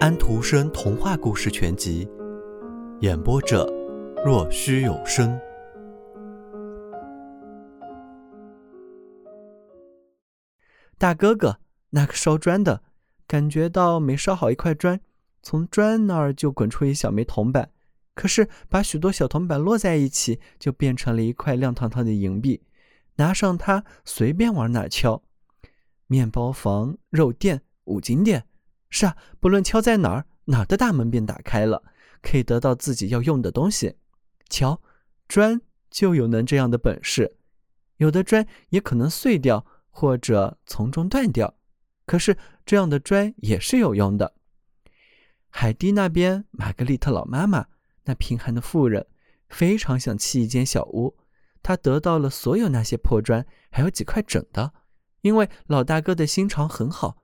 安徒生童话故事全集，演播者：若虚有声。大哥哥，那个烧砖的，感觉到每烧好一块砖，从砖那儿就滚出一小枚铜板，可是把许多小铜板摞在一起，就变成了一块亮堂堂的银币。拿上它，随便往哪敲。面包房、肉店、五金店，是啊，不论敲在哪儿，哪儿的大门便打开了，可以得到自己要用的东西。瞧，砖就有能这样的本事。有的砖也可能碎掉，或者从中断掉，可是这样的砖也是有用的。海蒂那边，玛格丽特老妈妈，那贫寒的妇人，非常想砌一间小屋。她得到了所有那些破砖，还有几块整的。因为老大哥的心肠很好，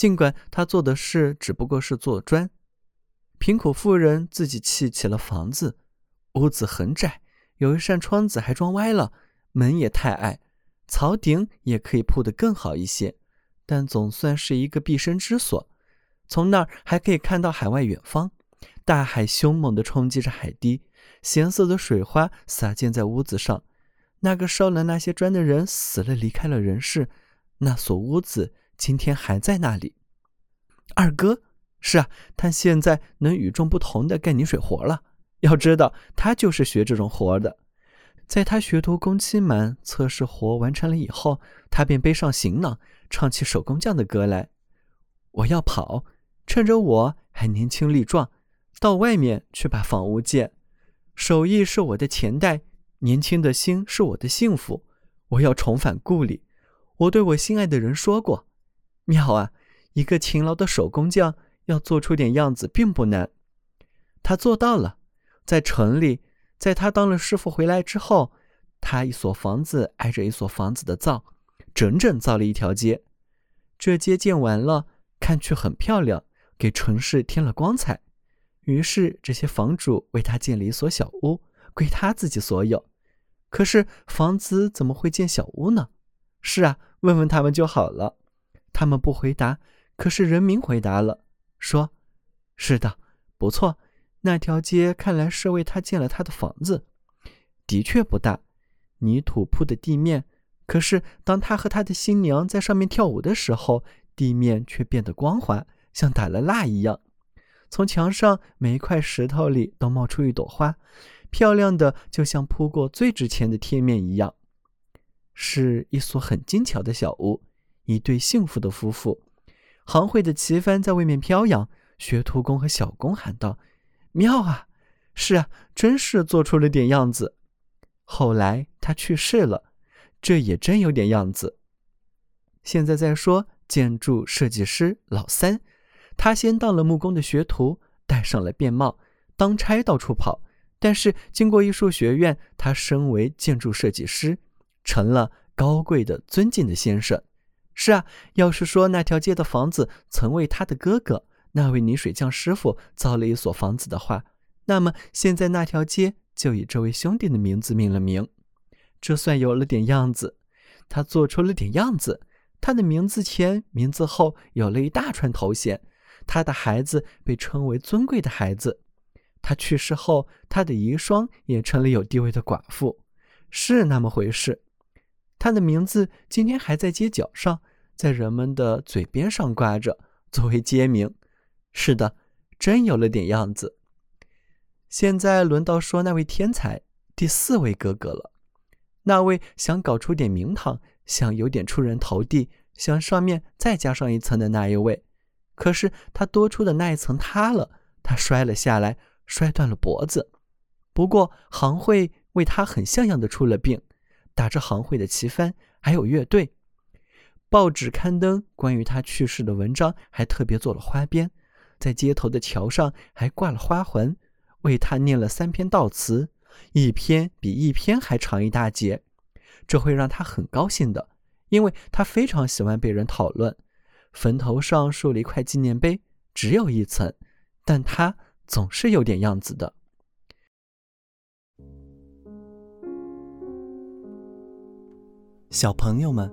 尽管他做的事只不过是做砖。贫苦妇人自己砌起了房子，屋子很窄，有一扇窗子还装歪了，门也太矮，槽顶也可以铺得更好一些，但总算是一个避身之所。从那儿还可以看到海外远方，大海凶猛地冲击着海堤，咸涩的水花洒溅在屋子上。那个烧了那些砖的人死了，离开了人世。那所屋子今天还在那里。二哥，是啊，他现在能与众不同的干泥水活了。要知道，他就是学这种活的。在他学徒工期满，测试活完成了以后，他便背上行囊，唱起手工匠的歌来。我要跑，趁着我还年轻力壮，到外面去把房屋建。手艺是我的钱袋，年轻的心是我的幸福。我要重返故里。我对我心爱的人说过：“妙啊，一个勤劳的手工匠要做出点样子并不难。”他做到了。在城里，在他当了师傅回来之后，他一所房子挨着一所房子的造，整整造了一条街。这街建完了，看去很漂亮，给城市添了光彩。于是这些房主为他建了一所小屋，归他自己所有。可是房子怎么会建小屋呢？是啊。问问他们就好了，他们不回答。可是人民回答了，说：“是的，不错。那条街看来是为他建了他的房子，的确不大，泥土铺的地面。可是当他和他的新娘在上面跳舞的时候，地面却变得光滑，像打了蜡一样。从墙上每一块石头里都冒出一朵花，漂亮的就像铺过最值钱的贴面一样。”是一所很精巧的小屋，一对幸福的夫妇，行会的旗帆在外面飘扬。学徒工和小工喊道：“妙啊！是啊，真是做出了点样子。”后来他去世了，这也真有点样子。现在再说建筑设计师老三，他先当了木工的学徒，戴上了便帽，当差到处跑。但是经过艺术学院，他升为建筑设计师。成了高贵的、尊敬的先生。是啊，要是说那条街的房子曾为他的哥哥那位泥水匠师傅造了一所房子的话，那么现在那条街就以这位兄弟的名字命了名。这算有了点样子，他做出了点样子。他的名字前、名字后有了一大串头衔。他的孩子被称为尊贵的孩子。他去世后，他的遗孀也成了有地位的寡妇。是那么回事。他的名字今天还在街角上，在人们的嘴边上挂着，作为街名。是的，真有了点样子。现在轮到说那位天才，第四位哥哥了。那位想搞出点名堂，想有点出人头地，想上面再加上一层的那一位。可是他多出的那一层塌了，他摔了下来，摔断了脖子。不过行会为他很像样的出了病。打着行会的旗帆，还有乐队，报纸刊登关于他去世的文章，还特别做了花边，在街头的桥上还挂了花环，为他念了三篇悼词，一篇比一篇还长一大截。这会让他很高兴的，因为他非常喜欢被人讨论。坟头上竖了一块纪念碑，只有一层，但他总是有点样子的。小朋友们，